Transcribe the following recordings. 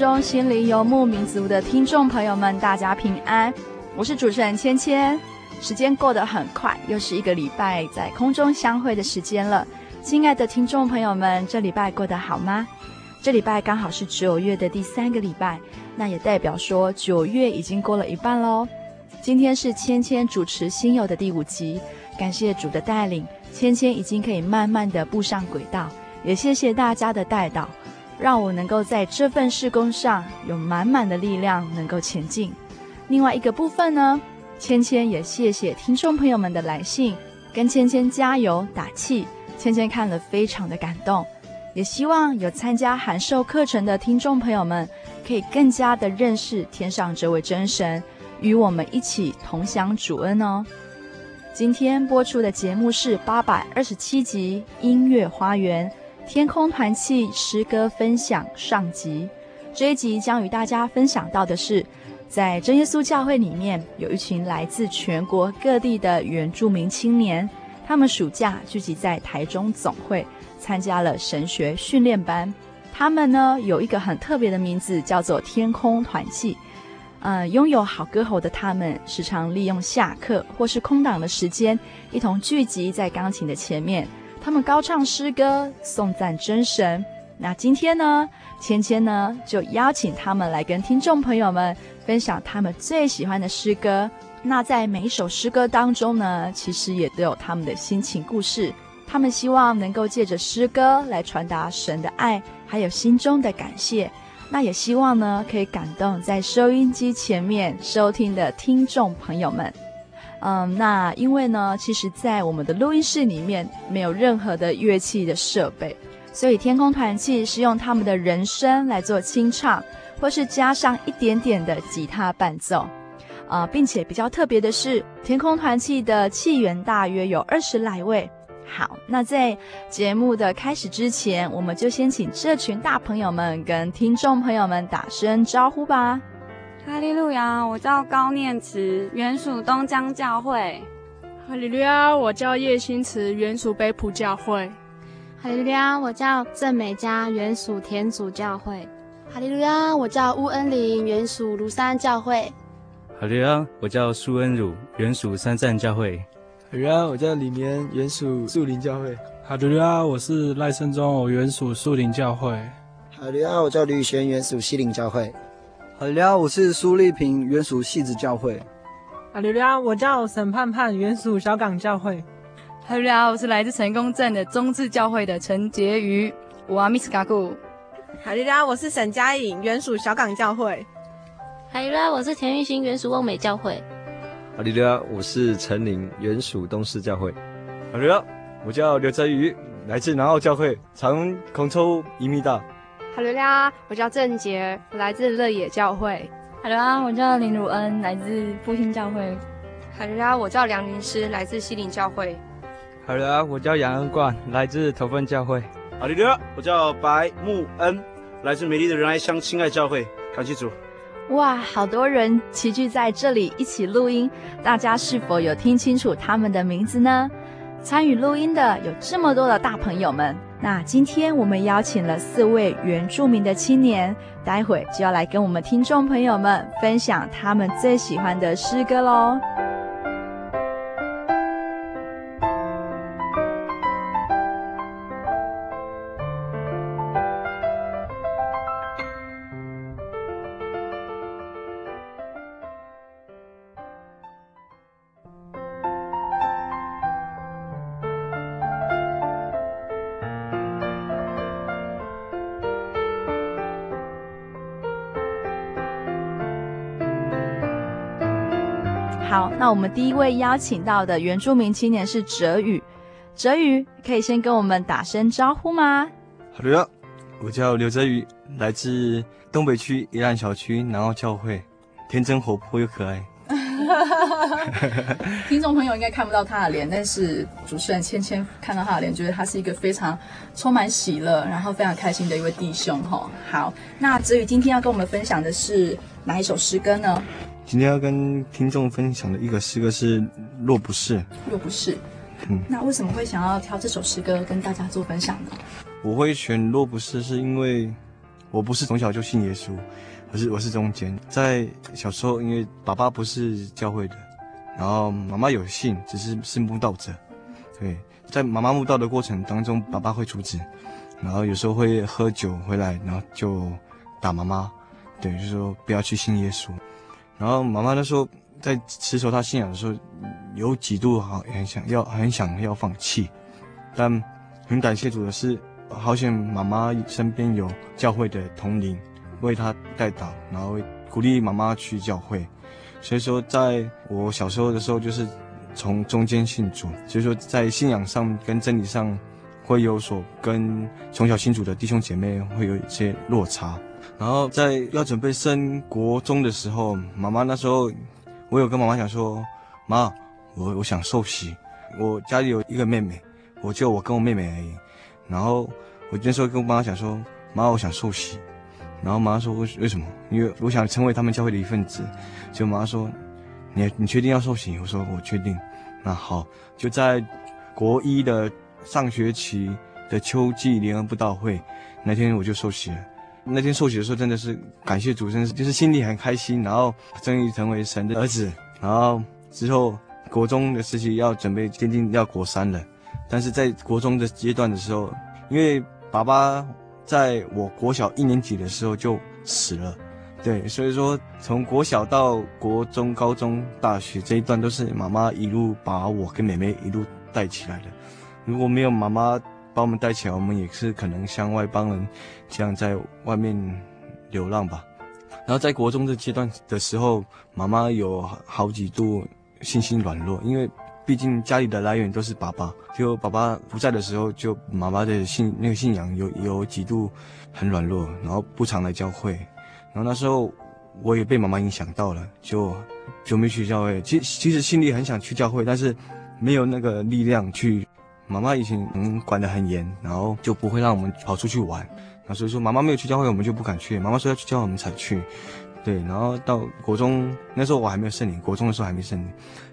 中心灵游牧民族的听众朋友们，大家平安！我是主持人芊芊。时间过得很快，又是一个礼拜在空中相会的时间了。亲爱的听众朋友们，这礼拜过得好吗？这礼拜刚好是九月的第三个礼拜，那也代表说九月已经过了一半喽。今天是芊芊主持新游的第五集，感谢主的带领，芊芊已经可以慢慢的步上轨道，也谢谢大家的带导。让我能够在这份事工上有满满的力量，能够前进。另外一个部分呢，芊芊也谢谢听众朋友们的来信，跟芊芊加油打气。芊芊看了非常的感动，也希望有参加函授课程的听众朋友们，可以更加的认识天上这位真神，与我们一起同享主恩哦。今天播出的节目是八百二十七集音乐花园。天空团契诗歌分享上集，这一集将与大家分享到的是，在真耶稣教会里面有一群来自全国各地的原住民青年，他们暑假聚集在台中总会，参加了神学训练班。他们呢有一个很特别的名字，叫做天空团契。呃，拥有好歌喉的他们，时常利用下课或是空档的时间，一同聚集在钢琴的前面。他们高唱诗歌，颂赞真神。那今天呢，芊芊呢就邀请他们来跟听众朋友们分享他们最喜欢的诗歌。那在每一首诗歌当中呢，其实也都有他们的心情故事。他们希望能够借着诗歌来传达神的爱，还有心中的感谢。那也希望呢，可以感动在收音机前面收听的听众朋友们。嗯，那因为呢，其实，在我们的录音室里面没有任何的乐器的设备，所以天空团契是用他们的人声来做清唱，或是加上一点点的吉他伴奏。啊、呃，并且比较特别的是，天空团契的契员大约有二十来位。好，那在节目的开始之前，我们就先请这群大朋友们跟听众朋友们打声招呼吧。哈利路亚，我叫高念慈，原属东江教会。哈利路亚，我叫叶新慈，原属北浦教会。哈利路亚，我叫郑美嘉，原属田主教会。哈利路亚，我叫乌恩林，原属庐山教会。哈利路亚，我叫苏恩儒，原属三站教会。哈利路亚，我叫李绵，原属树林教会。哈利路亚，我是赖胜忠，我原属树林教会。哈利路亚，我叫吕璇，原属西林教会。哈利路亚，我是苏丽萍，原属戏子教会。哈利路亚，我叫沈盼盼，原属小港教会。哈利路亚，我是来自成功镇的中字教会的陈洁瑜，我阿米斯卡库。哈利路亚，我是沈佳颖，原属小港教会。哈利路亚，我是田玉兴，原属望美教会。哈利路亚，我是陈琳，原属东势教会。哈利路亚，我叫刘泽宇，来自南澳教会，长空抽一米大。哈喽啦，我叫郑杰，我来自乐野教会。哈喽啦，我叫林汝恩，来自复兴教会。哈喽啦，我叫梁林诗，来自西林教会。哈喽啦，我叫杨恩冠，来自头份教会。哈喽啦，我叫白木恩，来自美丽的仁爱乡亲爱教会。感谢主。哇，好多人齐聚在这里一起录音，大家是否有听清楚他们的名字呢？参与录音的有这么多的大朋友们。那今天我们邀请了四位原住民的青年，待会就要来跟我们听众朋友们分享他们最喜欢的诗歌喽。好，那我们第一位邀请到的原住民青年是哲宇，哲宇可以先跟我们打声招呼吗？好的，我叫刘哲宇，来自东北区宜兰小区南澳教会，天真活泼又可爱。听众朋友应该看不到他的脸，但是主持人芊芊看到他的脸，觉得他是一个非常充满喜乐，然后非常开心的一位弟兄。哈，好，那哲宇今天要跟我们分享的是哪一首诗歌呢？今天要跟听众分享的一个诗歌是《若不是》。若不是，嗯，那为什么会想要挑这首诗歌跟大家做分享呢？我会选《若不是》，是因为我不是从小就信耶稣，我是我是中间。在小时候，因为爸爸不是教会的，然后妈妈有信，只是是慕道者。对，在妈妈慕道的过程当中，爸爸会阻止，然后有时候会喝酒回来，然后就打妈妈，对，就说不要去信耶稣。然后妈妈那时候在持守她信仰的时候，有几度好很想要很想要放弃，但很感谢主的是，好像妈妈身边有教会的同龄为她代祷，然后鼓励妈妈去教会。所以说，在我小时候的时候，就是从中间信主，所以说在信仰上跟真理上会有所跟从小信主的弟兄姐妹会有一些落差。然后在要准备升国中的时候，妈妈那时候，我有跟妈妈讲说，妈，我我想受洗，我家里有一个妹妹，我就我跟我妹妹而已。然后我那时候跟我妈妈讲说，妈，我想受洗。然后妈妈说为为什么？因为我想成为他们教会的一份子。就妈妈说，你你确定要受洗？我说我确定。那好，就在国一的上学期的秋季联合布道会那天，我就受洗了。那天受洗的时候，真的是感谢主，真是就是心里很开心，然后终于成为神的儿子。然后之后国中的时期要准备奠定要国三了，但是在国中的阶段的时候，因为爸爸在我国小一年级的时候就死了，对，所以说从国小到国中、高中、大学这一段都是妈妈一路把我跟妹妹一路带起来的。如果没有妈妈，把我们带起来，我们也是可能像外邦人这样在外面流浪吧。然后在国中这阶段的时候，妈妈有好几度信心软弱，因为毕竟家里的来源都是爸爸。就爸爸不在的时候，就妈妈的信那个信仰有有几度很软弱，然后不常来教会。然后那时候我也被妈妈影响到了，就就没去教会。其其实心里很想去教会，但是没有那个力量去。妈妈以前嗯管得很严，然后就不会让我们跑出去玩，那所以说妈妈没有去教会，我们就不敢去。妈妈说要去教会，我们才去。对，然后到国中那时候我还没有圣灵，国中的时候还没圣灵。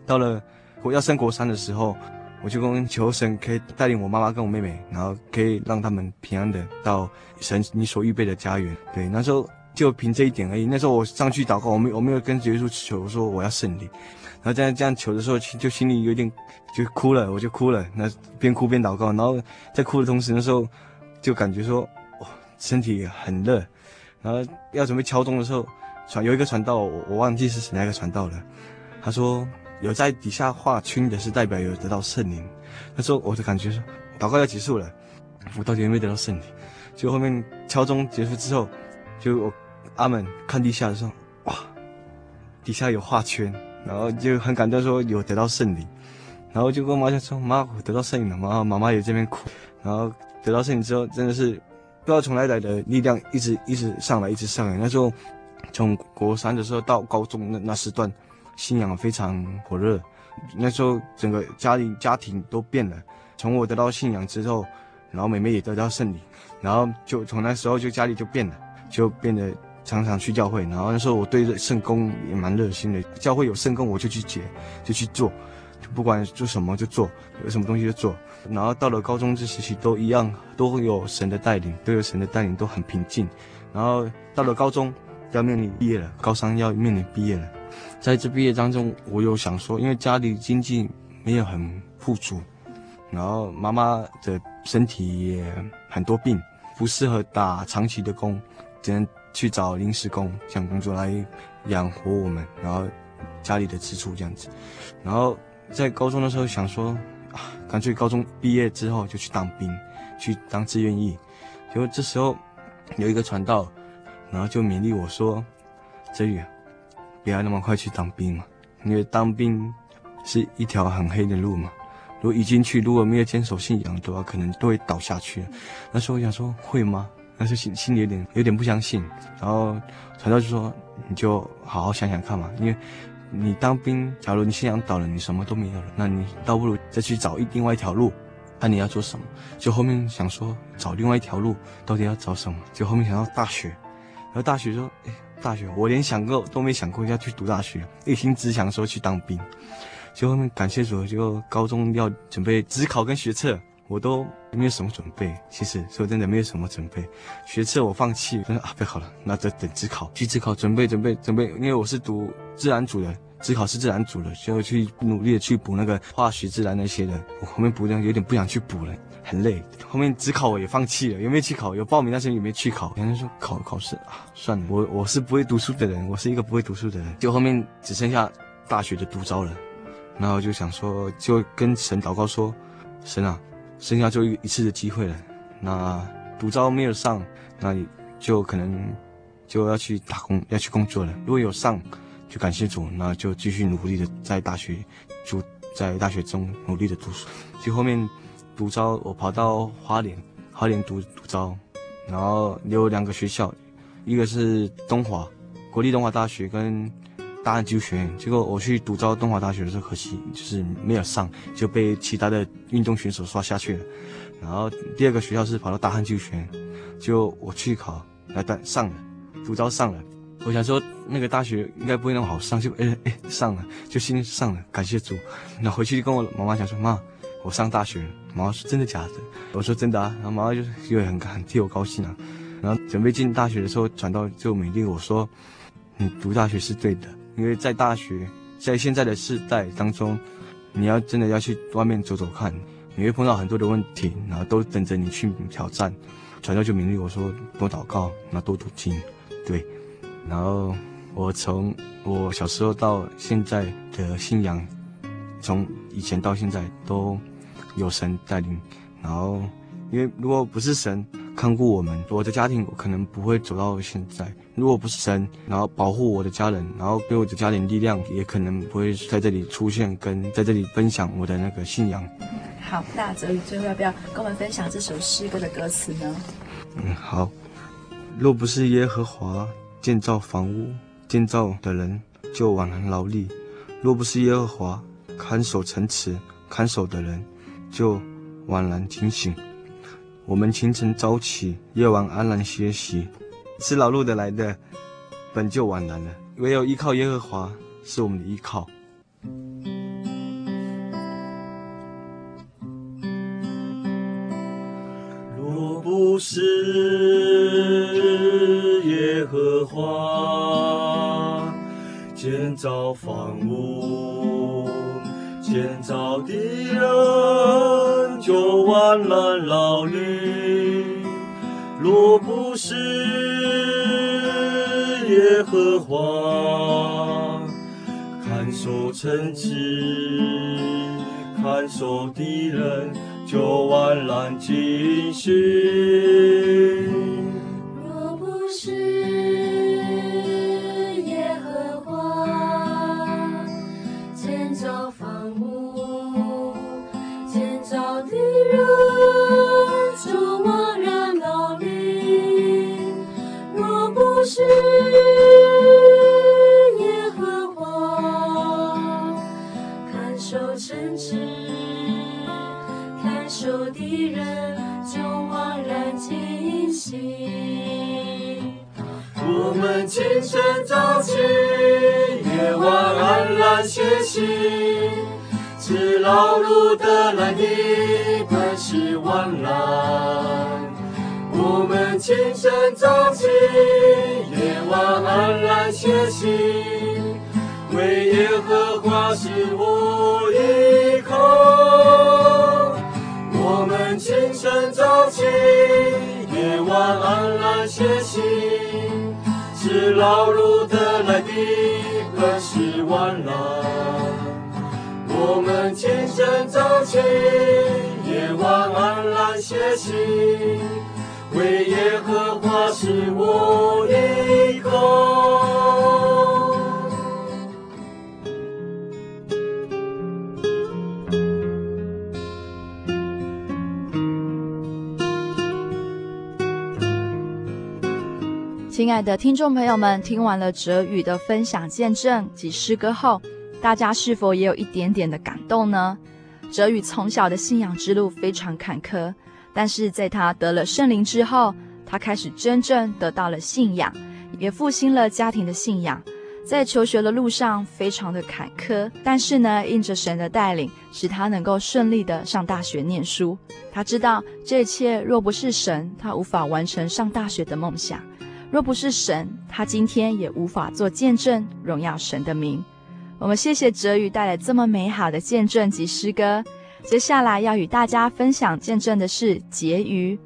到了国要升国三的时候，我就跟求神可以带领我妈妈跟我妹妹，然后可以让他们平安的到神你所预备的家园。对，那时候就凭这一点而已。那时候我上去祷告，我没我没有跟耶稣求说我要圣灵。然后这样这样求的时候，就心里有点就哭了，我就哭了。那边哭边祷告，然后在哭的同时，那时候就感觉说，哇，身体很热。然后要准备敲钟的时候，传有一个传道，我我忘记是哪个传道了。他说有在底下画圈的是代表有得到圣灵。那时候我就感觉说，祷告要结束了，我到底有没有得到圣灵？就后面敲钟结束之后，就我阿门看地下的时候，哇，底下有画圈。然后就很感动，说有得到圣灵，然后就跟妈妈说：“妈，我得到圣灵了。”妈妈妈也这边哭。然后得到圣灵之后，真的是不知道从哪来的力量，一直一直上来，一直上来。那时候从国三的时候到高中那那时段，信仰非常火热。那时候整个家里家庭都变了。从我得到信仰之后，然后妹妹也得到圣灵，然后就从那时候就家里就变了，就变得常常去教会，然后那时候我对圣工也蛮热心的，教会有圣工我就去接，就去做，就不管做什么就做，有什么东西就做。然后到了高中这时期都一样，都有神的带领，都有神的带领，都很平静。然后到了高中要面临毕业了，高三要面临毕业了，在这毕业当中，我有想说，因为家里经济没有很富足，然后妈妈的身体也很多病，不适合打长期的工，只能去找临时工这样工作来养活我们，然后家里的支出这样子。然后在高中的时候想说。啊，干脆高中毕业之后就去当兵，去当志愿役。结果这时候有一个传道，然后就勉励我说：“哲宇，不要那么快去当兵嘛，因为当兵是一条很黑的路嘛。如果一进去，如果没有坚守信仰的话，可能都会倒下去。”那时候我想说会吗？那时候心心里有点有点不相信。然后传道就说：“你就好好想想看嘛，因为。”你当兵，假如你信仰倒了，你什么都没有了，那你倒不如再去找一另外一条路，看你要做什么。就后面想说找另外一条路，到底要找什么？就后面想到大学，然后大学说，哎，大学我连想过都没想过要去读大学，一心只想说去当兵。就后面感谢主，就高中要准备指考跟学测。我都没有什么准备，其实说真的没有什么准备，学测我放弃，我说啊，不好了，那就等自考，去自考准备准备准备，因为我是读自然组的，自考是自然组的，就去努力的去补那个化学、自然那些的，我后面补的有点不想去补了，很累，后面自考我也放弃了，有没有去考？有报名，但是有没有去考？人家说考考试啊，算了，我我是不会读书的人，我是一个不会读书的人，就后面只剩下大学的独招了，然后就想说，就跟神祷告说，神啊。剩下就一一次的机会了，那独招没有上，那你就可能就要去打工，要去工作了。如果有上，就感谢主，那就继续努力的在大学，就在大学中努力的读书。就后面独招，我跑到花莲，花莲读独招，然后有两个学校，一个是东华，国立东华大学跟。大汉技术学，结果我去读招东华大学的时候，可惜就是没有上，就被其他的运动选手刷下去了。然后第二个学校是跑到大汉技术学，就我去考，来但上了，读招上了。我想说那个大学应该不会那么好上，就哎哎上了，就心上了，感谢主。然后回去跟我妈妈讲说，妈，我上大学了。妈妈说真的假的？我说真的啊。然后妈妈就是因为很很替我高兴啊。然后准备进大学的时候，转到就美丽我说，你读大学是对的。因为在大学，在现在的世代当中，你要真的要去外面走走看，你会碰到很多的问题，然后都等着你去挑战。传教就勉励我说多祷告，那多读经，对。然后我从我小时候到现在的信仰，从以前到现在都有神带领。然后，因为如果不是神，看顾我们，我的家庭可能不会走到现在。如果不是神，然后保护我的家人，然后给我的家庭力量，也可能不会在这里出现，跟在这里分享我的那个信仰。好，那哲宇最后要不要跟我们分享这首诗歌的歌词呢？嗯，好。若不是耶和华建造房屋，建造的人就枉然劳力；若不是耶和华看守城池，看守的人就枉然警醒。我们清晨早起，夜晚安然歇息，吃劳碌的来的，本就枉然了。唯有依靠耶和华，是我们的依靠。若不是耶和华建造房屋，建造的人就枉然劳力；若不是耶和华看守城池，看守的人就枉然警醒。劳碌得来的本是万籁。我们清晨早起，夜晚安然歇息，为耶和华是无依靠。我们清晨早起，夜晚安然歇息，是劳碌得来的本是万籁。我们清晨早起，夜晚安然歇息，为耶和华是我依靠。亲爱的听众朋友们，听完了哲宇的分享见证及诗歌后，大家是否也有一点点的感动呢？哲宇从小的信仰之路非常坎坷，但是在他得了圣灵之后，他开始真正得到了信仰，也复兴了家庭的信仰。在求学的路上非常的坎坷，但是呢，应着神的带领，使他能够顺利的上大学念书。他知道这一切若不是神，他无法完成上大学的梦想；若不是神，他今天也无法做见证，荣耀神的名。我们谢谢哲宇带来这么美好的见证及诗歌。接下来要与大家分享见证的是婕妤。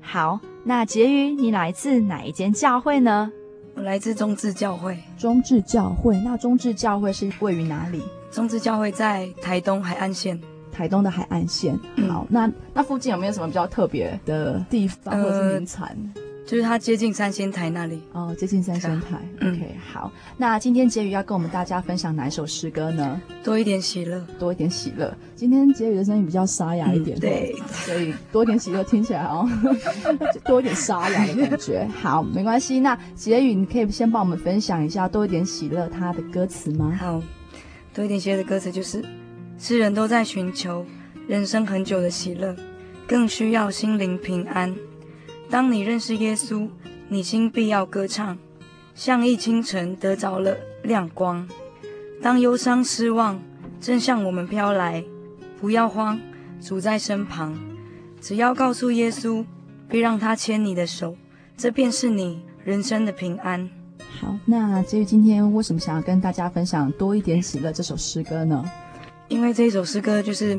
好，那婕妤，你来自哪一间教会呢？我来自中智教会。中智教会，那中智教会是位于哪里？中智教会在台东海岸线。台东的海岸线。好，那那附近有没有什么比较特别的地方或者是名产？呃就是它接近三仙台那里哦，接近三仙台。OK，嗯，好。那今天婕妤要跟我们大家分享哪一首诗歌呢？多一点喜乐，多一点喜乐。今天婕妤的声音比较沙哑一点，嗯，对，所以多一点喜乐听起来哦，多一点沙哑的感觉。好，没关系。那婕妤，你可以先帮我们分享一下多一点喜乐它的歌词吗？好，多一点喜乐的歌词就是：世人都在寻求人生很久的喜乐，更需要心灵平安。当你认识耶稣，你心必要歌唱，像一清晨得着了亮光。当忧伤失望正向我们飘来，不要慌，主在身旁，只要告诉耶稣，别让他牵你的手，这便是你人生的平安。好，那至于今天为什么想要跟大家分享多一点喜乐这首诗歌呢？因为这一首诗歌就是，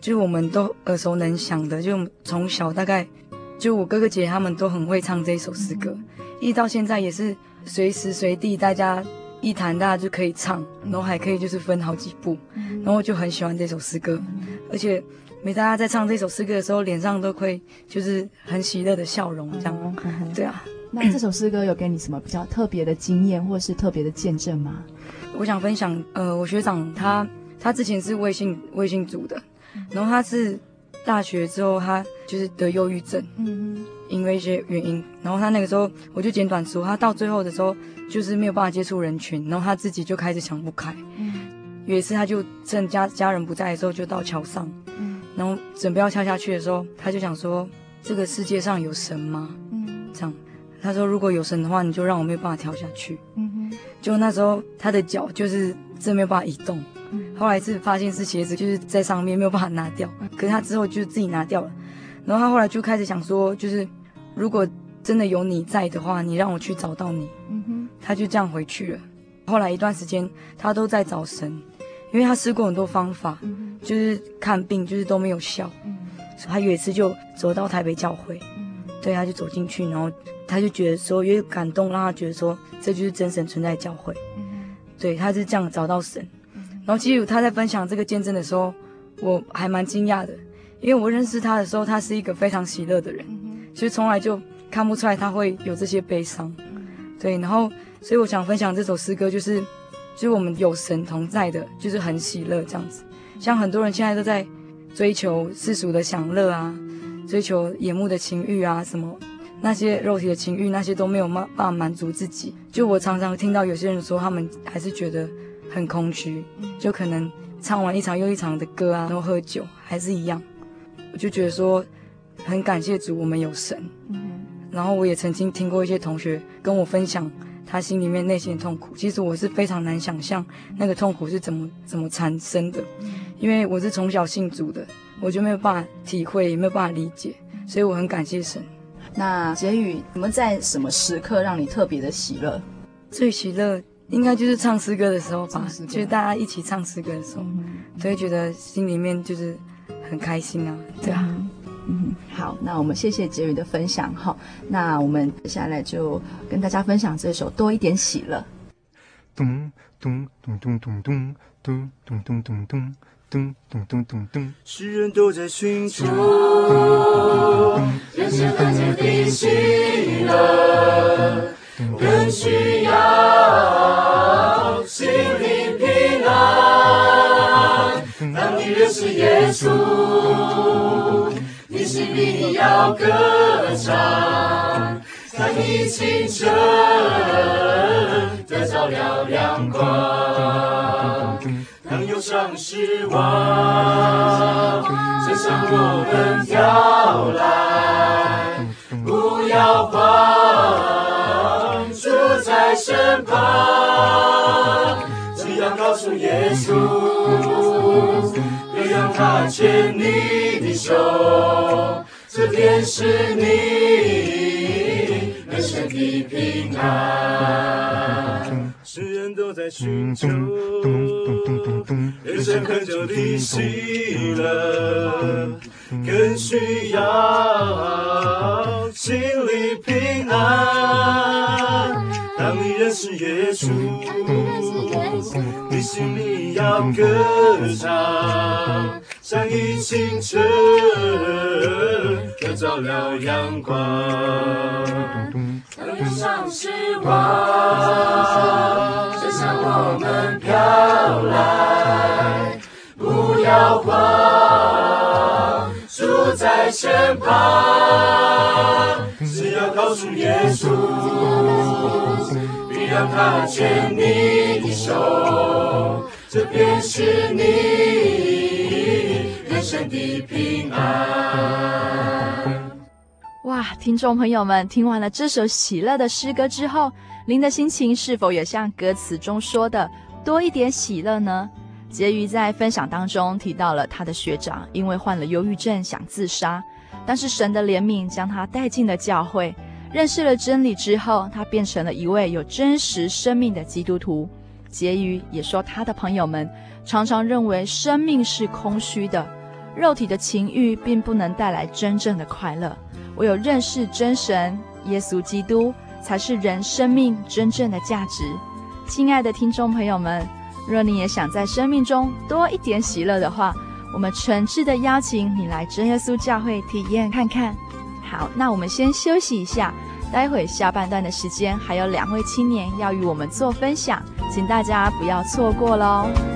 就是我们都耳熟能详的，就从小大概。就我哥哥姐姐他们都很会唱这一首诗歌，一直到现在也是随时随地大家一弹大家就可以唱，然后还可以就是分好几步，然后我就很喜欢这首诗歌，而且每大家在唱这首诗歌的时候，脸上都会就是很喜乐的笑容，这样，对啊。那这首诗歌有给你什么比较特别的经验或是特别的见证吗？我想分享，呃，我学长他他之前是微信微信组的，然后他是。大学之后，他就是得忧郁症，嗯，因为一些原因，然后他那个时候，我就简短说，他到最后的时候，就是没有办法接触人群，然后他自己就开始想不开。嗯，有一次，他就趁家家人不在的时候，就到桥上，嗯，然后准备要跳下去的时候，他就想说，这个世界上有神吗？嗯，这样，他说如果有神的话，你就让我没有办法跳下去。嗯哼，就那时候他的脚就是真没有办法移动。后来是发现是鞋子就是在上面没有办法拿掉，可是他之后就自己拿掉了。然后他后来就开始想说，就是如果真的有你在的话，你让我去找到你。嗯哼，他就这样回去了。后来一段时间他都在找神，因为他试过很多方法，就是看病就是都没有效。嗯，他有一次就走到台北教会，对，他就走进去，然后他就觉得说，因为感动让他觉得说这就是真神存在教会。嗯，对，他是这样找到神。然后其实他在分享这个见证的时候，我还蛮惊讶的，因为我认识他的时候，他是一个非常喜乐的人，其实从来就看不出来他会有这些悲伤，对。然后，所以我想分享这首诗歌，就是，就是我们有神同在的，就是很喜乐这样子。像很多人现在都在追求世俗的享乐啊，追求眼目的情欲啊，什么那些肉体的情欲，那些都没有办法满足自己。就我常常听到有些人说，他们还是觉得。很空虚，就可能唱完一场又一场的歌啊，然后喝酒，还是一样。我就觉得说，很感谢主，我们有神。嗯。然后我也曾经听过一些同学跟我分享他心里面内心的痛苦，其实我是非常难想象那个痛苦是怎么怎么产生的。因为我是从小信主的，我就没有办法体会，也没有办法理解，所以我很感谢神。那结语，你们在什么时刻让你特别的喜乐？最喜乐应该就是唱诗歌的时候吧，就是大家一起唱诗歌的时候，就会觉得心里面就是很开心啊，对啊。嗯，好，那我们谢谢杰宇的分享哈。那我们接下来就跟大家分享这首《多一点喜乐》。咚咚咚咚咚咚咚咚咚咚咚咚咚咚咚咚。世人都在寻求，人生更加的喜乐，更需要心灵平安。当你认识耶稣。你心里要歌唱，在你清晨得着了亮光。当忧伤失望，就向我们飘来，不要慌，在身旁，只要告诉耶稣。别让他牵你的手，这便是你人生的平安。世人都在寻求，人生很久的喜乐，更需要是耶稣，你心里要歌唱，像一清晨得着了阳光。当忧伤失望，就向我们飘来，不要慌，主在身旁，只要告诉耶稣。让他牵你的手，这便是你人生的平安。哇，听众朋友们，听完了这首喜乐的诗歌之后，您的心情是否也像歌词中说的多一点喜乐呢？结语在分享当中提到了他的学长因为患了忧郁症想自杀，但是神的怜悯将他带进了教会。认识了真理之后，他变成了一位有真实生命的基督徒。结语也说，他的朋友们常常认为生命是空虚的，肉体的情欲并不能带来真正的快乐。唯有认识真神耶稣基督，才是人生命真正的价值。亲爱的听众朋友们，若你也想在生命中多一点喜乐的话，我们诚挚的邀请你来真耶稣教会体验看看。好，那我们先休息一下。待会下半段的时间，还有两位青年要与我们做分享，请大家不要错过喽。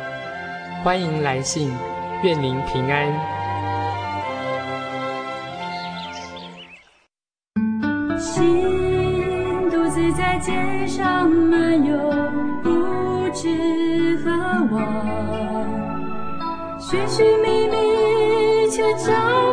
欢迎来信，愿您平安。心独自在街上漫游，不知何往，寻寻觅觅却找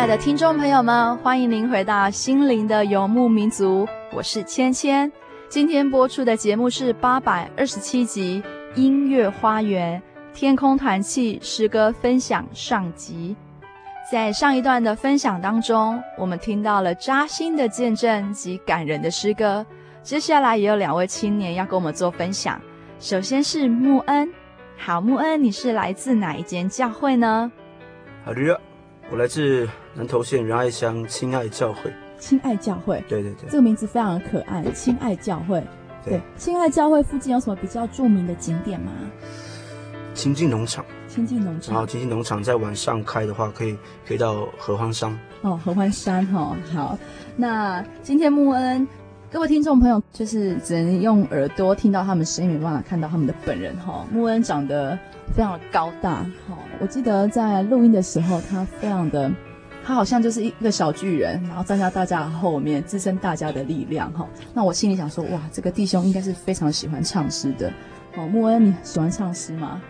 亲爱的听众朋友们，欢迎您回到心灵的游牧民族，我是芊芊。今天播出的节目是八百二十七集《音乐花园天空团契诗歌分享上集》。在上一段的分享当中，我们听到了扎心的见证及感人的诗歌。接下来也有两位青年要跟我们做分享。首先是穆恩，好，穆恩，你是来自哪一间教会呢？好的。我来自南投县仁爱乡亲爱教会。亲爱教会，对对对，这个名字非常的可爱。亲爱教会，对，亲爱教会附近有什么比较著名的景点吗？亲近农场。亲近农场。然后亲近农场在晚上开的话，可以可以到合欢山。哦，合欢山哈、哦，好。那今天穆恩，各位听众朋友，就是只能用耳朵听到他们声音，没办法看到他们的本人哈、哦。慕恩长得非常的高大，好。我记得在录音的时候，他非常的，他好像就是一个小巨人，然后站在大家的后面，支撑大家的力量哈。那我心里想说，哇，这个弟兄应该是非常喜欢唱诗的。哦，慕恩，你喜欢唱诗吗？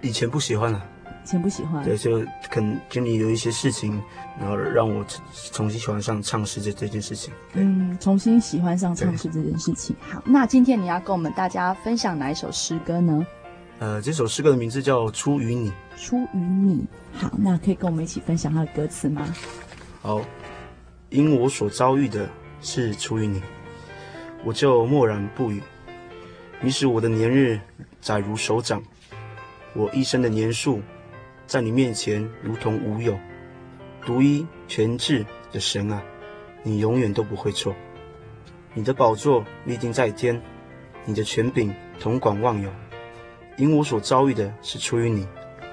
以前不喜欢了，以前不喜欢。对，就可能经历有一些事情，然后让我重新喜欢上唱诗这这件事情。嗯，重新喜欢上唱诗这件事情。好，那今天你要跟我们大家分享哪一首诗歌呢？呃，这首诗歌的名字叫《出于你》。出于你，好，那可以跟我们一起分享它的歌词吗？好，因我所遭遇的是出于你，我就默然不语。你使我的年日窄如手掌，我一生的年数，在你面前如同无有。独一全智的神啊，你永远都不会错。你的宝座立定在天，你的权柄统管万有。因我所遭遇的是出于你，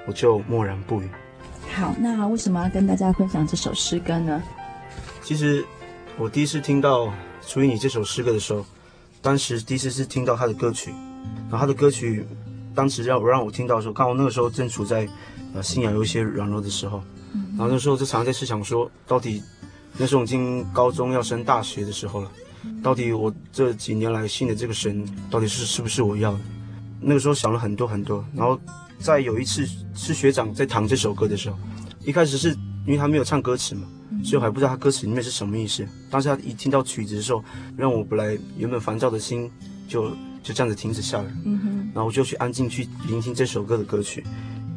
我就默然不语。好，那为什么要跟大家分享这首诗歌呢？其实我第一次听到《出于你》这首诗歌的时候，当时第一次是听到他的歌曲，然后他的歌曲当时让我让我听到的时候，刚好那个时候正处在呃信仰有一些软弱的时候，然后那时候就常常在思想说，到底那时候已经高中要升大学的时候了，到底我这几年来信的这个神，到底是是不是我要的？那个时候想了很多很多，然后在有一次是学长在弹这首歌的时候，一开始是因为他没有唱歌词嘛，所以我还不知道他歌词里面是什么意思。当时他一听到曲子的时候，让我本来原本烦躁的心就就这样子停止下来。嗯哼。然后我就去安静去聆听这首歌的歌曲，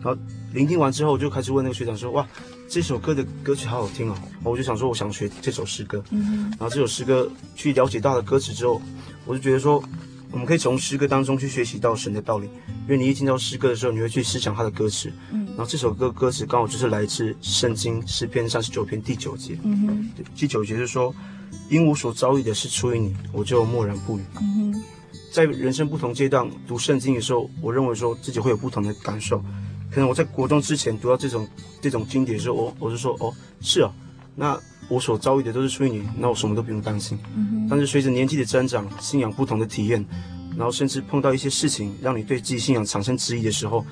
然后聆听完之后，我就开始问那个学长说：“哇，这首歌的歌曲好好听哦！”然后我就想说，我想学这首诗歌。嗯哼。然后这首诗歌去了解到的歌词之后，我就觉得说。我们可以从诗歌当中去学习到神的道理，因为你一听到诗歌的时候，你会去思想它的歌词。嗯，然后这首歌歌词刚好就是来自圣经诗篇三十九篇第九节。嗯哼，第九节就是说，因我所遭遇的是出于你，我就默然不语。嗯哼，在人生不同阶段读圣经的时候，我认为说自己会有不同的感受。可能我在国中之前读到这种这种经典的时候，我我就说哦，是啊，那。我所遭遇的都是出于你，那我什么都不用担心。嗯、但是随着年纪的增长，信仰不同的体验，然后甚至碰到一些事情，让你对自己信仰产生质疑的时候，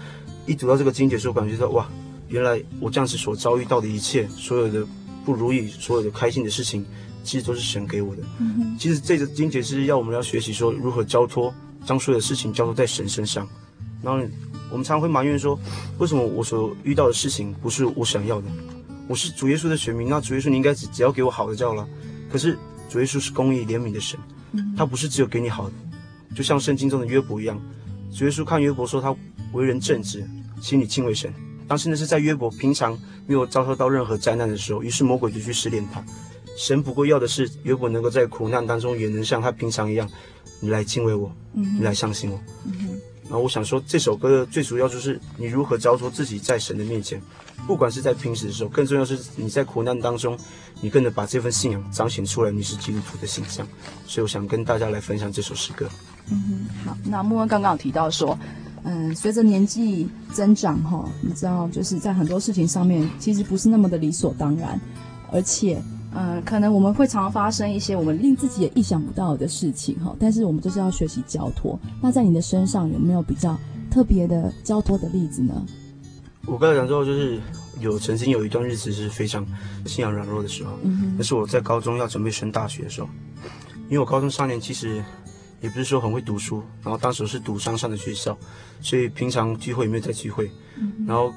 一读到这个经典的时候，感觉到哇，原来我这样子所遭遇到的一切，所有的不如意，所有的开心的事情，其实都是神给我的。嗯、其实这个经节是要我们要学习说如何交托，将所有的事情交托在神身上。然后我们常常会埋怨说，为什么我所遇到的事情不是我想要的？我是主耶稣的选民，那主耶稣你应该只只要给我好的就好了。可是主耶稣是公义怜悯的神，他不是只有给你好的，就像圣经中的约伯一样。主耶稣看约伯说他为人正直，心里敬畏神。但是那是在约伯平常没有遭受到任何灾难的时候，于是魔鬼就去试炼他。神不过要的是约伯能够在苦难当中也能像他平常一样，你来敬畏我，嗯你来相信我。然后我想说，这首歌的最主要就是你如何交出自己在神的面前，不管是在平时的时候，更重要是你在苦难当中，你更能把这份信仰彰显出来，你是基督徒的形象。所以我想跟大家来分享这首诗歌。嗯哼，好，那莫恩刚刚有提到说，嗯，随着年纪增长，哈，你知道，就是在很多事情上面，其实不是那么的理所当然，而且。嗯，可能我们会常常发生一些我们令自己也意想不到的事情哈，但是我们就是要学习交托。那在你的身上有没有比较特别的交托的例子呢？我刚才讲到，就是有曾经有一段日子是非常信仰软弱的时候，那是我在高中要准备升大学的时候，因为我高中三年其实也不是说很会读书，然后当时是读商上的学校，所以平常聚会也没有在聚会，嗯，然后。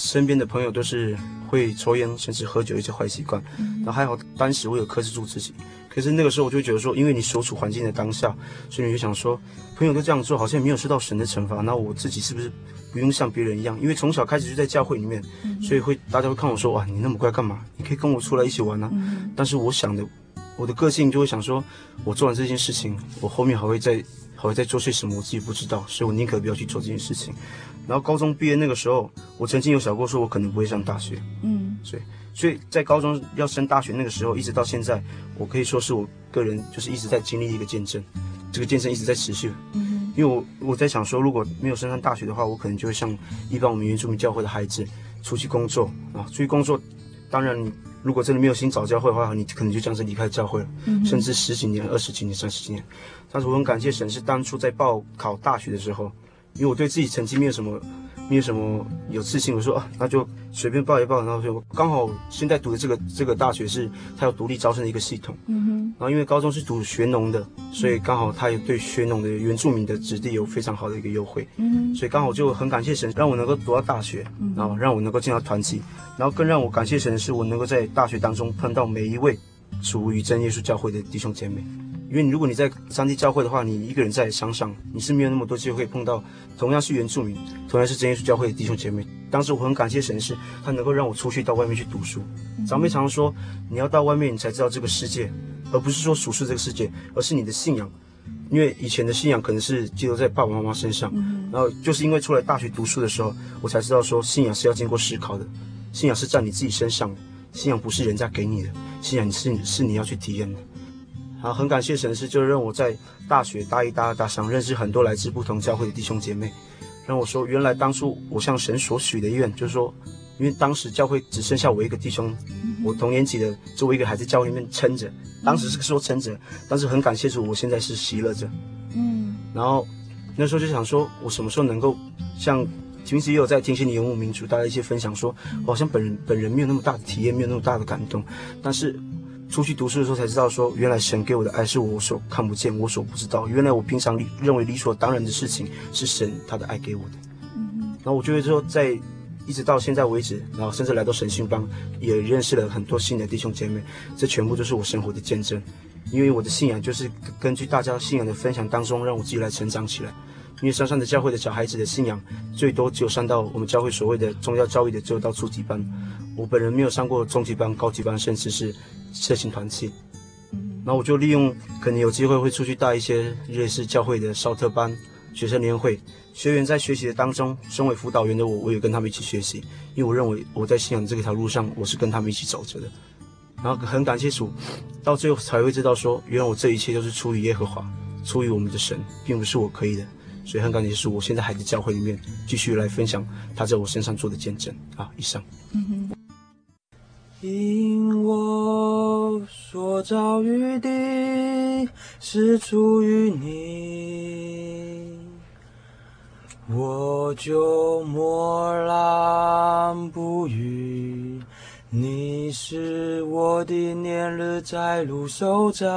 身边的朋友都是会抽烟，甚至喝酒一些坏习惯。然后还好，当时我有克制住自己。可是那个时候我就觉得说，因为你所处环境的当下，所以你就想说，朋友都这样做，好像也没有受到神的惩罚，那我自己是不是不用像别人一样？因为从小开始就在教会里面，所以会大家会看我说，哇，你那么乖干嘛？你可以跟我出来一起玩啊。但是我想的，我的个性就会想说，我做完这件事情，我后面还会再还会再做些什么，我自己不知道，所以我宁可不要去做这件事情。然后高中毕业那个时候，我曾经有想过说，我可能不会上大学。嗯，所以。所以在高中要升大学那个时候，一直到现在，我可以说是我个人就是一直在经历一个见证，这个见证一直在持续。嗯，因为我我在想说，如果没有升上大学的话，我可能就会像一般我们原住民教会的孩子，出去工作啊，出去工作。当然，你如果真的没有心找教会的话，你可能就这样子离开教会了，嗯，甚至十几年、二十几年、三十几年。但是我很感谢神，是当初在报考大学的时候，因为我对自己成绩没有什么。没有什么有自信，我说啊，那就随便报一报。然后就刚好现在读的这个这个大学是它有独立招生的一个系统。嗯哼。然后因为高中是读学农的，所以刚好它也对学农的原住民的子弟有非常好的一个优惠。嗯。所以刚好就很感谢神，让我能够读到大学，然后让我能够进到团体，然后更让我感谢神的是，我能够在大学当中碰到每一位属于真耶稣教会的弟兄姐妹。因为如果你在上帝教会的话，你一个人在山上，你是没有那么多机会碰到同样是原住民、同样是真耶稣教会的弟兄姐妹。当时我很感谢神，是他能够让我出去到外面去读书。长辈常常说，你要到外面，你才知道这个世界，而不是说属世这个世界，而是你的信仰。因为以前的信仰可能是寄托在爸爸妈妈身上，然后就是因为出来大学读书的时候，我才知道说信仰是要经过思考的，信仰是在你自己身上的，信仰不是人家给你的，信仰是是你要去体验的。好，很感谢神师，就让我在大学大一、大二、大三认识很多来自不同教会的弟兄姐妹。让我说，原来当初我向神所许的愿，就是说，因为当时教会只剩下我一个弟兄，我同年级的作为一个还在教会里面撑着，当时是说撑着，但是很感谢主，我现在是喜乐着。嗯。然后那时候就想说，我什么时候能够像平时也有在听心灵游牧民族大家一些分享说，我好像本人本人没有那么大的体验，没有那么大的感动，但是。出去读书的时候才知道，说原来神给我的爱是我所看不见、我所不知道。原来我平常理认为理所当然的事情，是神他的爱给我的。嗯，然后我就会说，在一直到现在为止，然后甚至来到神训帮，也认识了很多新的弟兄姐妹。这全部都是我生活的见证，因为我的信仰就是根据大家信仰的分享当中，让我自己来成长起来。因为山上的教会的小孩子的信仰，最多只有上到我们教会所谓的宗教教育的，只有到初级班。我本人没有上过中级班、高级班，甚至是。社群团契，然后我就利用可能有机会会出去带一些瑞士教会的少特班、学生联会学员，在学习的当中，身为辅导员的我，我也跟他们一起学习，因为我认为我在信仰这条路上，我是跟他们一起走着的。然后很感谢主，到最后才会知道说，原来我这一切都是出于耶和华，出于我们的神，并不是我可以的。所以很感谢是，我现在还在教会里面继续来分享他在我身上做的见证啊！以上。因我所遭遇的是出于你，我就默然不语。你是我的年日载入手掌，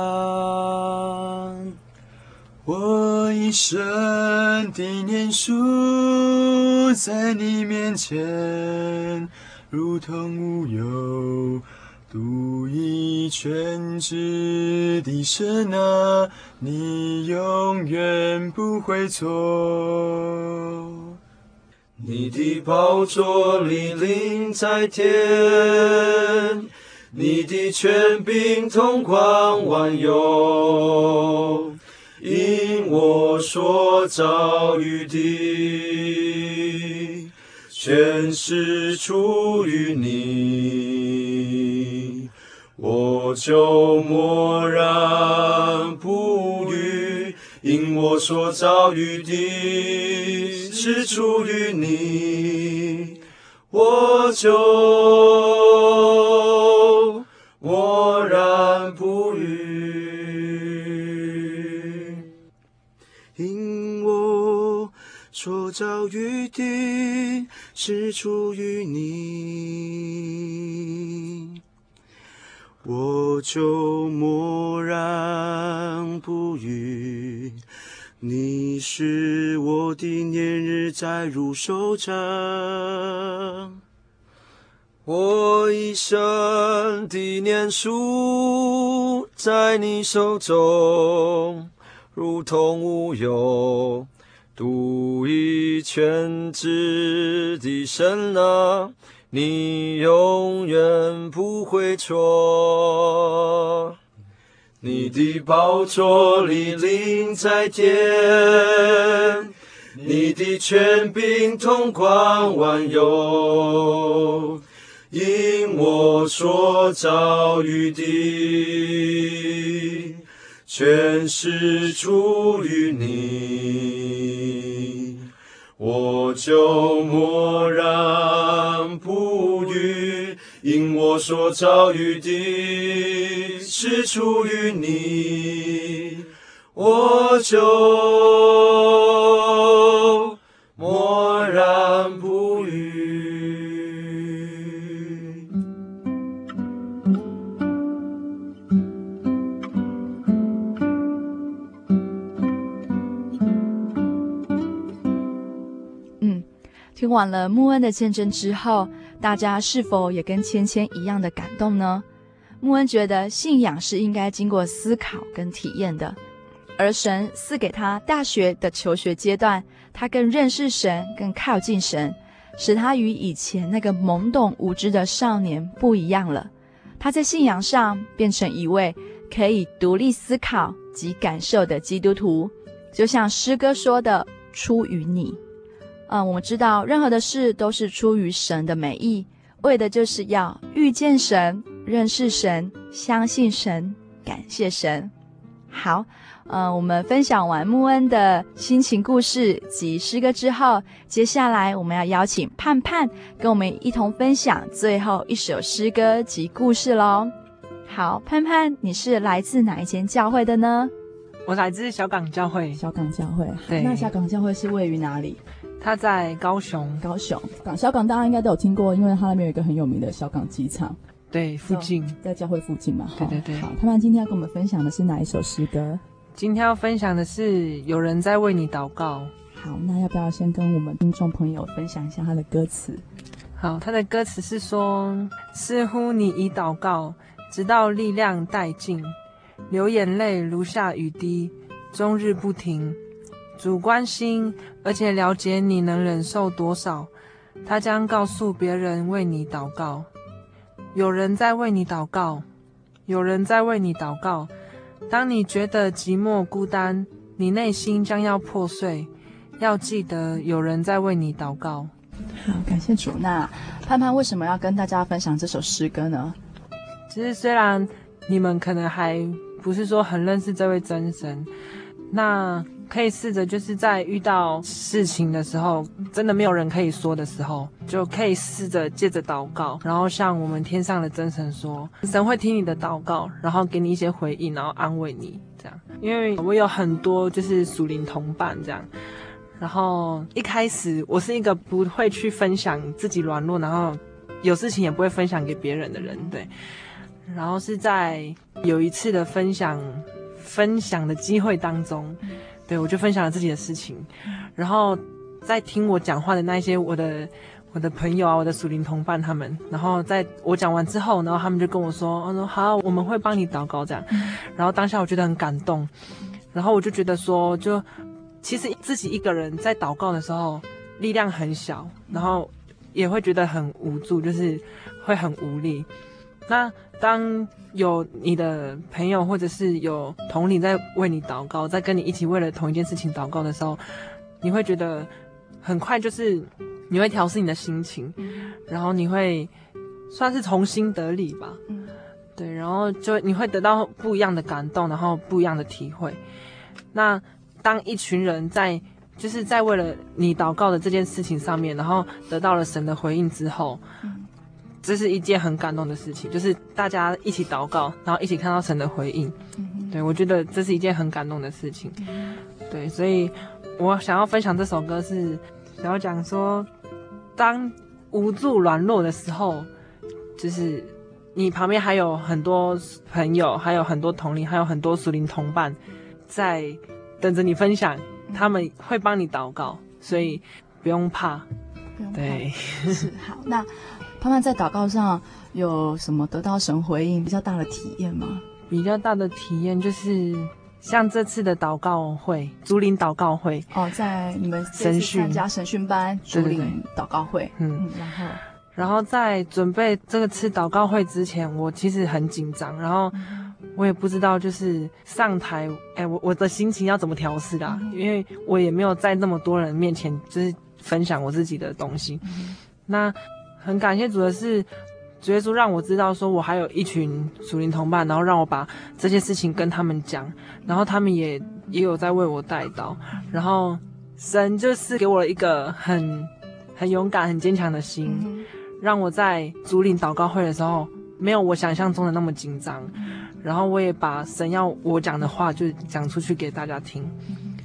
我一生的年数在你面前。如同无有，独一全知的神啊，你永远不会错。你的宝座莅临在天，你的权柄统宽万有，因我所遭遇的。全是出于你，我就默然不语，因我所遭遇的是出于你，我就所遭遇的。是出于你，我就默然不语。你是我的年日载入手掌，我一生的年数在你手中，如同无有，独一全知的神啊，你永远不会错。你的宝座里临在天，你的权柄统管万有。因我所遭遇的，全是出于你，我就默然不语。因我所遭遇的，是出于你，我就听完了穆恩的见证之后，大家是否也跟芊芊一样的感动呢？穆恩觉得信仰是应该经过思考跟体验的，而神赐给他大学的求学阶段，他更认识神，更靠近神，使他与以前那个懵懂无知的少年不一样了。他在信仰上变成一位可以独立思考及感受的基督徒，就像诗歌说的：“出于你。”嗯，我们知道任何的事都是出于神的美意，为的就是要遇见神、认识神、相信神、感谢神。好，嗯，我们分享完穆恩的心情故事及诗歌之后，接下来我们要邀请盼盼跟我们一同分享最后一首诗歌及故事喽。好，盼盼，你是来自哪一间教会的呢？我来自小港教会。小港教会，对。那小港教会是位于哪里？他在高雄，高雄港小港，大家应该都有听过，因为他那边有一个很有名的小港机场，对，附近在教会附近嘛。对对对。好，他们今天要跟我们分享的是哪一首诗歌？今天要分享的是有人在为你祷告。好，那要不要先跟我们听众朋友分享一下他的歌词？好，他的歌词是说：似乎你已祷告，直到力量殆尽，流眼泪如下雨滴，终日不停。主关心，而且了解你能忍受多少，他将告诉别人为你祷告。有人在为你祷告，有人在为你祷告。当你觉得寂寞孤单，你内心将要破碎，要记得有人在为你祷告。好，感谢主。那盼盼为什么要跟大家分享这首诗歌呢？其实虽然你们可能还不是说很认识这位真神，那。可以试着，就是在遇到事情的时候，真的没有人可以说的时候，就可以试着借着祷告，然后向我们天上的真神说，神会听你的祷告，然后给你一些回应，然后安慰你，这样。因为我有很多就是属灵同伴这样，然后一开始我是一个不会去分享自己软弱，然后有事情也不会分享给别人的人，对。然后是在有一次的分享分享的机会当中。对，我就分享了自己的事情，然后在听我讲话的那一些我的我的朋友啊，我的属灵同伴他们，然后在我讲完之后，然后他们就跟我说：“他说好，我们会帮你祷告这样。”然后当下我觉得很感动，然后我就觉得说，就其实自己一个人在祷告的时候力量很小，然后也会觉得很无助，就是会很无力。那当有你的朋友，或者是有同龄在为你祷告，在跟你一起为了同一件事情祷告的时候，你会觉得很快就是你会调试你的心情，然后你会算是重新得力吧，对，然后就你会得到不一样的感动，然后不一样的体会。那当一群人在就是在为了你祷告的这件事情上面，然后得到了神的回应之后。这是一件很感动的事情，就是大家一起祷告，然后一起看到神的回应。嗯、对，我觉得这是一件很感动的事情。嗯、对，所以我想要分享这首歌，是想要讲说，当无助软弱的时候，就是你旁边还有很多朋友，还有很多同龄，还有很多属灵同伴，在等着你分享，他们会帮你祷告，所以不用怕。不用怕。对，是好那。盼盼在祷告上有什么得到神回应比较大的体验吗？比较大的体验就是像这次的祷告会，竹林祷告会。哦，在你们神训参加神训班竹林祷告会，嗯，然后？然后在准备这个次祷告会之前，我其实很紧张，然后我也不知道就是上台，哎，我我的心情要怎么调试啊，因为我也没有在那么多人面前就是分享我自己的东西，那。很感谢主的是，主耶稣让我知道说，我还有一群属灵同伴，然后让我把这些事情跟他们讲，然后他们也也有在为我代祷，然后神就是给我了一个很很勇敢、很坚强的心，让我在竹林祷告会的时候没有我想象中的那么紧张，然后我也把神要我讲的话就讲出去给大家听，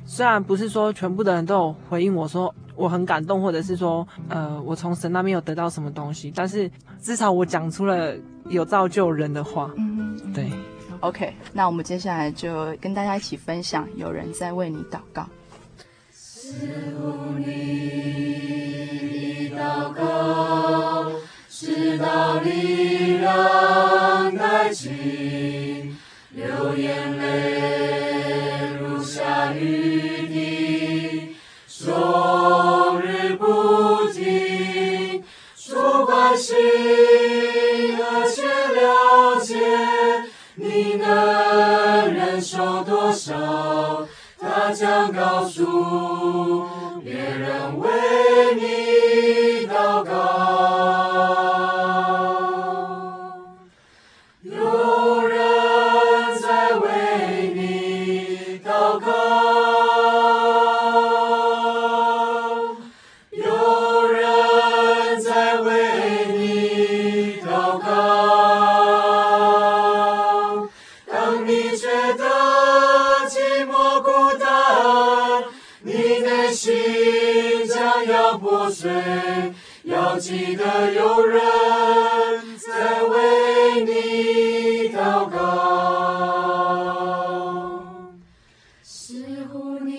虽然不是说全部的人都有回应我说。我很感动，或者是说，呃，我从神那边有得到什么东西，但是至少我讲出了有造就人的话。嗯，对。OK，那我们接下来就跟大家一起分享，有人在为你祷告。祷告，知道力量带进，流眼泪心，而且了解你能忍受多少，他将告诉别人为你祷告。有人在为你祷告，似乎你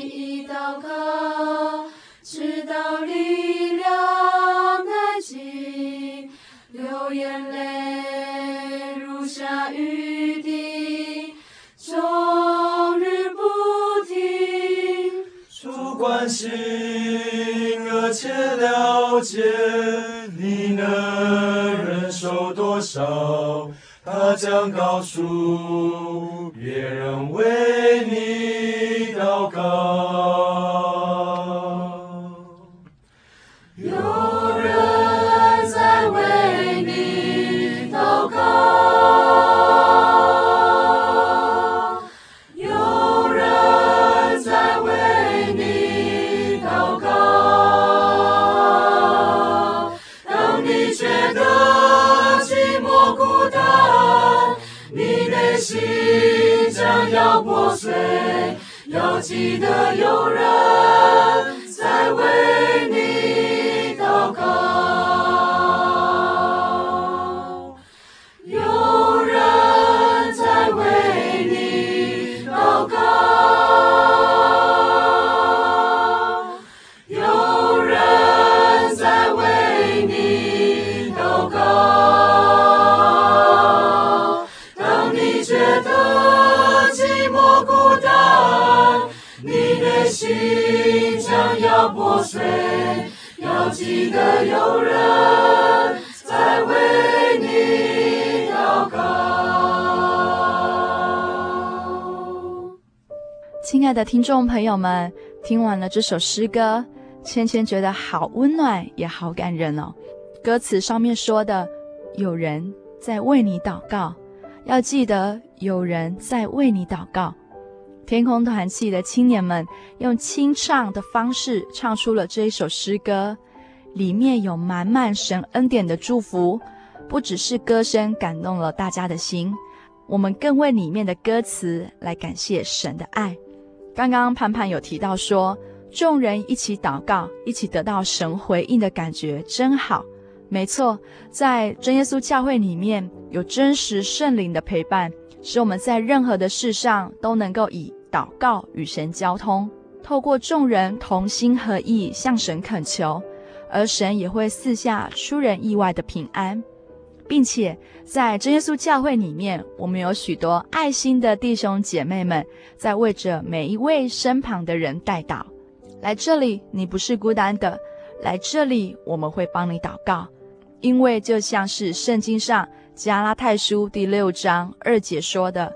已祷告，直到力量带进，流眼泪如下雨滴，终日不停，主关心。而且了解你能忍受多少，他将告诉的友人。记得有人在为你祷告。亲爱的听众朋友们，听完了这首诗歌，芊芊觉得好温暖，也好感人哦。歌词上面说的，有人在为你祷告，要记得有人在为你祷告。天空团契的青年们用清唱的方式唱出了这一首诗歌，里面有满满神恩典的祝福，不只是歌声感动了大家的心，我们更为里面的歌词来感谢神的爱。刚刚盼盼有提到说，众人一起祷告，一起得到神回应的感觉真好。没错，在真耶稣教会里面有真实圣灵的陪伴。使我们在任何的事上都能够以祷告与神交通，透过众人同心合意向神恳求，而神也会赐下出人意外的平安，并且在真耶稣教会里面，我们有许多爱心的弟兄姐妹们在为着每一位身旁的人代祷。来这里，你不是孤单的。来这里，我们会帮你祷告，因为就像是圣经上加拉太书第六章二节说的：“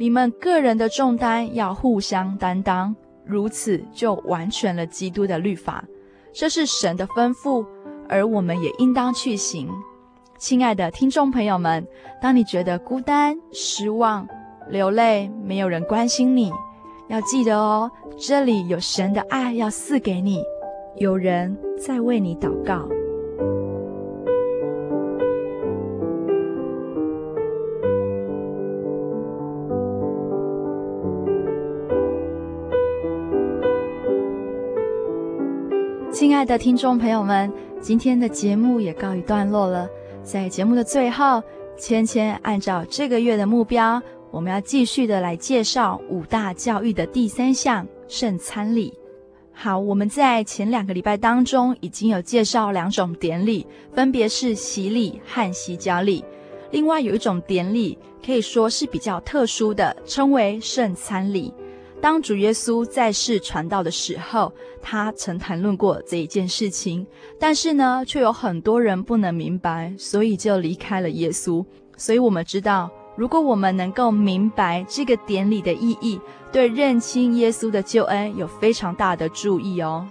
你们个人的重担要互相担当，如此就完全了基督的律法。”这是神的吩咐，而我们也应当去行。亲爱的听众朋友们，当你觉得孤单、失望、流泪，没有人关心你，要记得哦，这里有神的爱要赐给你，有人在为你祷告。亲爱的听众朋友们，今天的节目也告一段落了。在节目的最后，芊芊按照这个月的目标，我们要继续的来介绍五大教育的第三项圣餐礼。好，我们在前两个礼拜当中已经有介绍两种典礼，分别是洗礼和洗脚礼。另外有一种典礼可以说是比较特殊的，称为圣餐礼。当主耶稣在世传道的时候，他曾谈论过这一件事情，但是呢，却有很多人不能明白，所以就离开了耶稣。所以我们知道，如果我们能够明白这个典礼的意义，对认清耶稣的救恩有非常大的助益哦。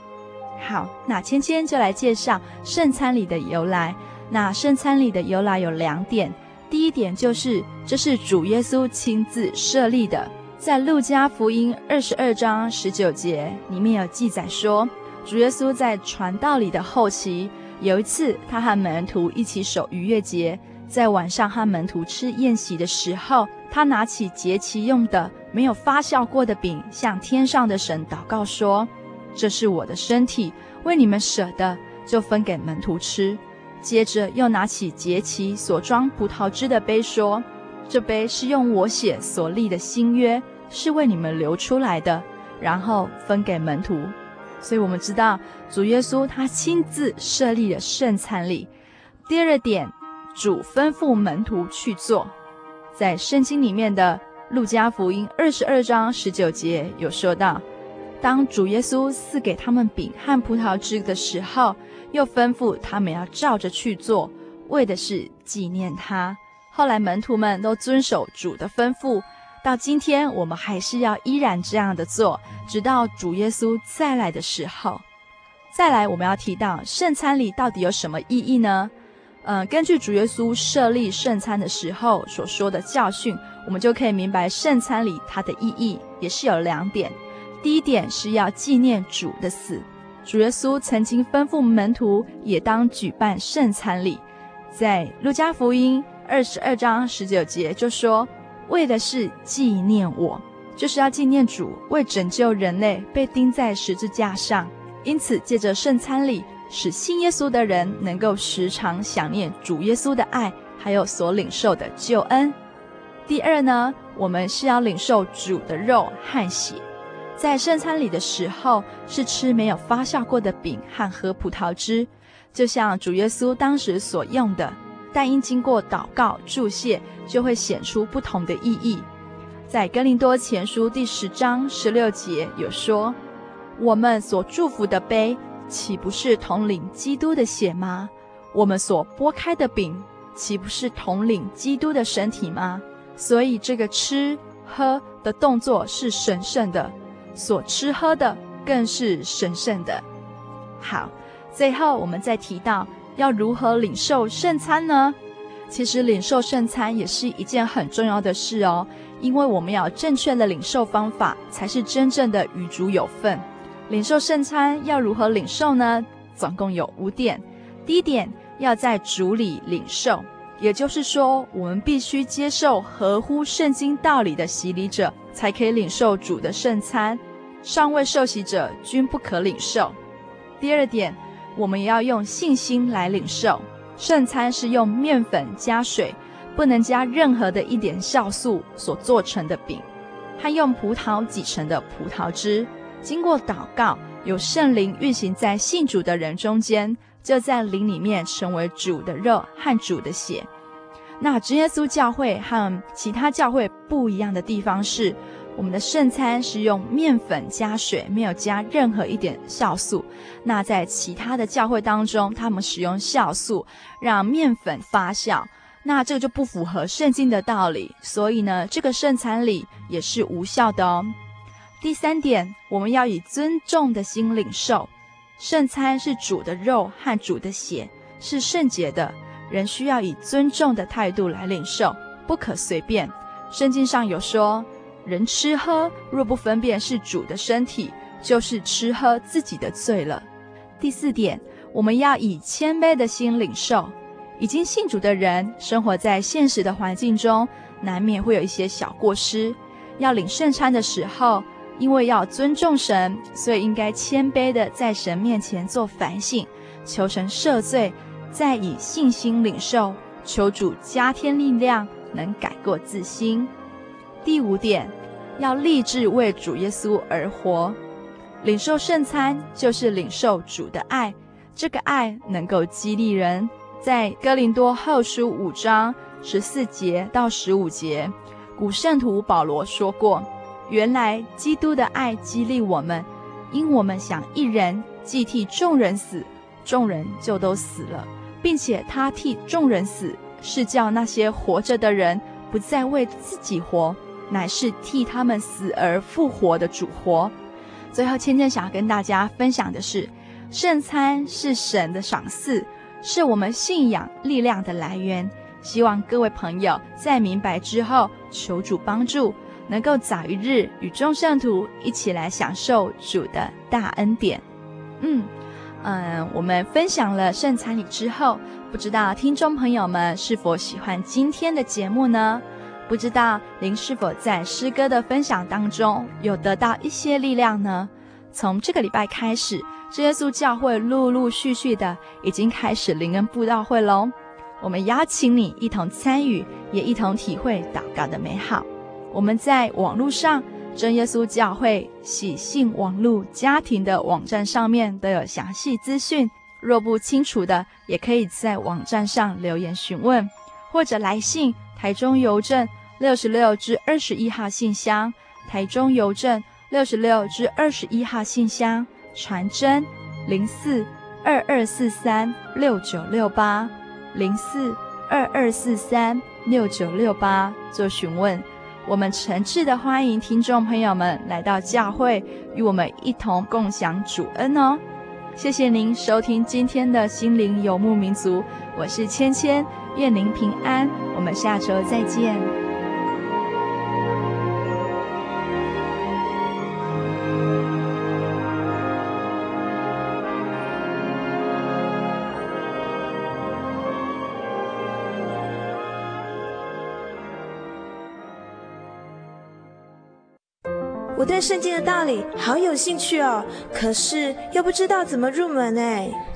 好，那芊芊就来介绍圣餐礼的由来。那圣餐礼的由来有两点，第一点就是这是主耶稣亲自设立的。在路加福音二十二章十九节里面有记载说，主耶稣在传道里的后期，有一次他和门徒一起守逾越节，在晚上和门徒吃宴席的时候，他拿起节期用的没有发酵过的饼，向天上的神祷告说：“这是我的身体，为你们舍的，就分给门徒吃。”接着又拿起节期所装葡萄汁的杯说：“这杯是用我血所立的新约。”是为你们流出来的，然后分给门徒。所以我们知道主耶稣他亲自设立了圣餐礼。第二点，主吩咐门徒去做，在圣经里面的路加福音二十二章十九节有说到，当主耶稣赐给他们饼和葡萄汁的时候，又吩咐他们要照着去做，为的是纪念他。后来门徒们都遵守主的吩咐。到今天，我们还是要依然这样的做，直到主耶稣再来的时候。再来，我们要提到圣餐礼到底有什么意义呢？嗯、呃，根据主耶稣设立圣餐的时候所说的教训，我们就可以明白圣餐礼它的意义也是有两点。第一点是要纪念主的死，主耶稣曾经吩咐门徒也当举办圣餐礼，在路加福音二十二章十九节就说。为的是纪念我，就是要纪念主为拯救人类被钉在十字架上。因此，借着圣餐礼，使信耶稣的人能够时常想念主耶稣的爱，还有所领受的救恩。第二呢，我们是要领受主的肉和血。在圣餐礼的时候，是吃没有发酵过的饼和喝葡萄汁，就像主耶稣当时所用的。但因经过祷告祝谢，就会显出不同的意义。在哥林多前书第十章十六节有说：“我们所祝福的杯，岂不是统领基督的血吗？我们所拨开的饼，岂不是统领基督的身体吗？所以这个吃喝的动作是神圣的，所吃喝的更是神圣的。”好，最后我们再提到。要如何领受圣餐呢？其实领受圣餐也是一件很重要的事哦，因为我们要正确的领受方法，才是真正的与主有份。领受圣餐要如何领受呢？总共有五点。第一点，要在主里领受，也就是说，我们必须接受合乎圣经道理的洗礼者，才可以领受主的圣餐。尚未受洗者均不可领受。第二点。我们也要用信心来领受圣餐，是用面粉加水，不能加任何的一点酵素所做成的饼，和用葡萄挤成的葡萄汁。经过祷告，有圣灵运行在信主的人中间，就在灵里面成为主的肉和主的血。那真耶稣教会和其他教会不一样的地方是，我们的圣餐是用面粉加水，没有加任何一点酵素。那在其他的教会当中，他们使用酵素让面粉发酵，那这个就不符合圣经的道理。所以呢，这个圣餐礼也是无效的哦。第三点，我们要以尊重的心领受圣餐，是主的肉和主的血，是圣洁的，人需要以尊重的态度来领受，不可随便。圣经上有说。人吃喝若不分辨是主的身体，就是吃喝自己的罪了。第四点，我们要以谦卑的心领受。已经信主的人，生活在现实的环境中，难免会有一些小过失。要领圣餐的时候，因为要尊重神，所以应该谦卑的在神面前做反省，求神赦罪，再以信心领受，求主加添力量，能改过自新。第五点，要立志为主耶稣而活，领受圣餐就是领受主的爱，这个爱能够激励人。在哥林多后书五章十四节到十五节，古圣徒保罗说过：“原来基督的爱激励我们，因我们想一人既替众人死，众人就都死了，并且他替众人死，是叫那些活着的人不再为自己活。”乃是替他们死而复活的主活。最后，千千想要跟大家分享的是，圣餐是神的赏赐，是我们信仰力量的来源。希望各位朋友在明白之后，求主帮助，能够早一日与众圣徒一起来享受主的大恩典。嗯嗯，我们分享了圣餐礼之后，不知道听众朋友们是否喜欢今天的节目呢？不知道您是否在诗歌的分享当中有得到一些力量呢？从这个礼拜开始，真耶稣教会陆陆续续的已经开始灵恩布道会喽。我们邀请你一同参与，也一同体会祷告的美好。我们在网络上真耶稣教会喜信网络家庭的网站上面都有详细资讯。若不清楚的，也可以在网站上留言询问，或者来信。台中邮政六十六至二十一号信箱，台中邮政六十六至二十一号信箱，传真零四二二四三六九六八零四二二四三六九六八做询问。我们诚挚的欢迎听众朋友们来到教会，与我们一同共享主恩哦。谢谢您收听今天的心灵游牧民族，我是芊芊。愿您平安，我们下周再见。我对圣经的道理好有兴趣哦，可是又不知道怎么入门哎。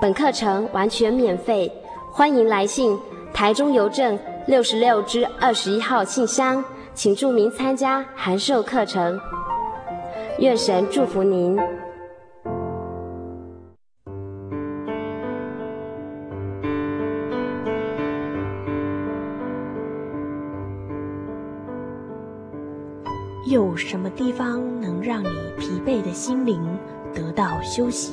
本课程完全免费，欢迎来信台中邮政六十六支二十一号信箱，请注明参加函授课程。愿神祝福您。有什么地方能让你疲惫的心灵得到休息？